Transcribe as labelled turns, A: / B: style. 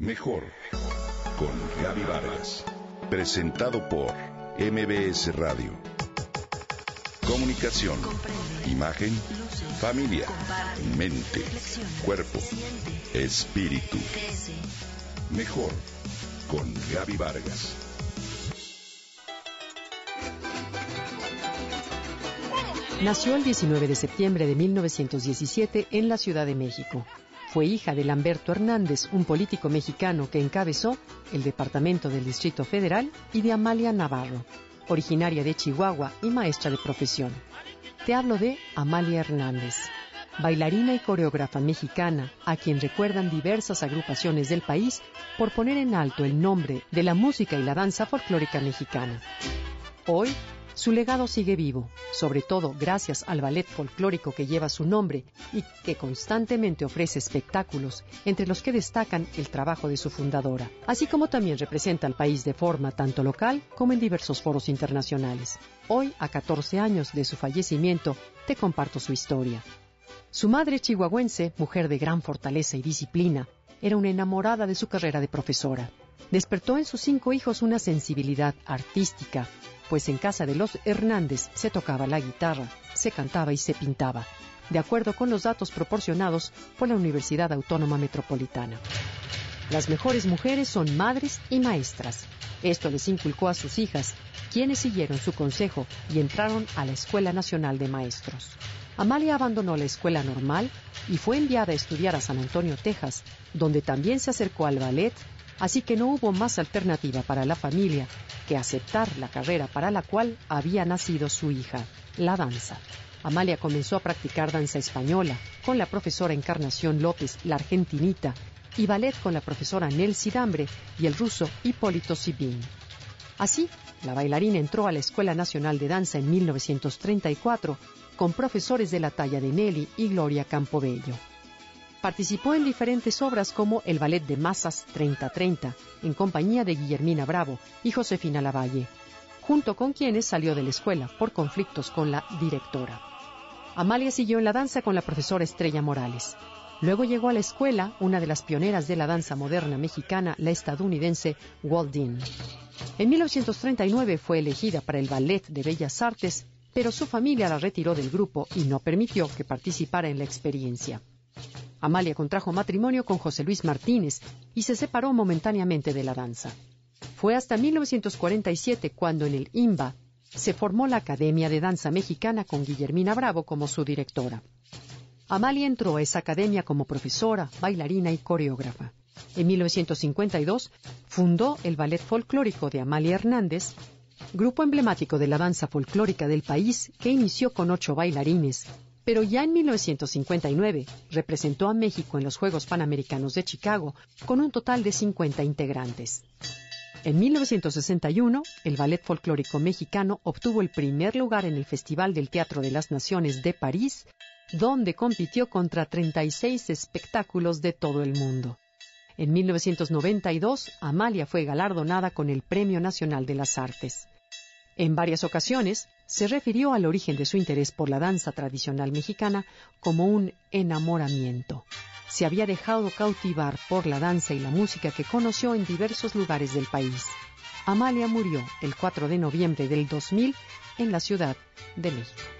A: Mejor con Gaby Vargas. Presentado por MBS Radio. Comunicación, imagen, familia, mente, cuerpo, espíritu. Mejor con Gaby Vargas.
B: Nació el 19 de septiembre de 1917 en la Ciudad de México. Fue hija de Lamberto Hernández, un político mexicano que encabezó el Departamento del Distrito Federal, y de Amalia Navarro, originaria de Chihuahua y maestra de profesión. Te hablo de Amalia Hernández, bailarina y coreógrafa mexicana, a quien recuerdan diversas agrupaciones del país por poner en alto el nombre de la música y la danza folclórica mexicana. Hoy su legado sigue vivo, sobre todo gracias al ballet folclórico que lleva su nombre y que constantemente ofrece espectáculos, entre los que destacan el trabajo de su fundadora, así como también representa al país de forma tanto local como en diversos foros internacionales. Hoy, a 14 años de su fallecimiento, te comparto su historia. Su madre chihuahuense, mujer de gran fortaleza y disciplina, era una enamorada de su carrera de profesora. Despertó en sus cinco hijos una sensibilidad artística pues en casa de los Hernández se tocaba la guitarra, se cantaba y se pintaba, de acuerdo con los datos proporcionados por la Universidad Autónoma Metropolitana. Las mejores mujeres son madres y maestras. Esto les inculcó a sus hijas, quienes siguieron su consejo y entraron a la Escuela Nacional de Maestros. Amalia abandonó la escuela normal y fue enviada a estudiar a San Antonio, Texas, donde también se acercó al ballet, así que no hubo más alternativa para la familia que aceptar la carrera para la cual había nacido su hija, la danza. Amalia comenzó a practicar danza española con la profesora Encarnación López, la argentinita, y ballet con la profesora Nelsi Dambre y el ruso Hipólito Sibin. Así, la bailarina entró a la Escuela Nacional de Danza en 1934 con profesores de la talla de Nelly y Gloria Campobello. Participó en diferentes obras como el Ballet de Masas 3030, en compañía de Guillermina Bravo y Josefina Lavalle, junto con quienes salió de la escuela por conflictos con la directora. Amalia siguió en la danza con la profesora Estrella Morales. Luego llegó a la escuela una de las pioneras de la danza moderna mexicana, la estadounidense Waldine. En 1939 fue elegida para el Ballet de Bellas Artes, pero su familia la retiró del grupo y no permitió que participara en la experiencia. Amalia contrajo matrimonio con José Luis Martínez y se separó momentáneamente de la danza. Fue hasta 1947 cuando en el IMBA se formó la Academia de Danza Mexicana con Guillermina Bravo como su directora. Amalia entró a esa academia como profesora, bailarina y coreógrafa. En 1952 fundó el Ballet Folclórico de Amalia Hernández, grupo emblemático de la danza folclórica del país que inició con ocho bailarines pero ya en 1959 representó a México en los Juegos Panamericanos de Chicago con un total de 50 integrantes. En 1961, el Ballet Folclórico Mexicano obtuvo el primer lugar en el Festival del Teatro de las Naciones de París, donde compitió contra 36 espectáculos de todo el mundo. En 1992, Amalia fue galardonada con el Premio Nacional de las Artes. En varias ocasiones se refirió al origen de su interés por la danza tradicional mexicana como un enamoramiento. Se había dejado cautivar por la danza y la música que conoció en diversos lugares del país. Amalia murió el 4 de noviembre del 2000 en la Ciudad de México.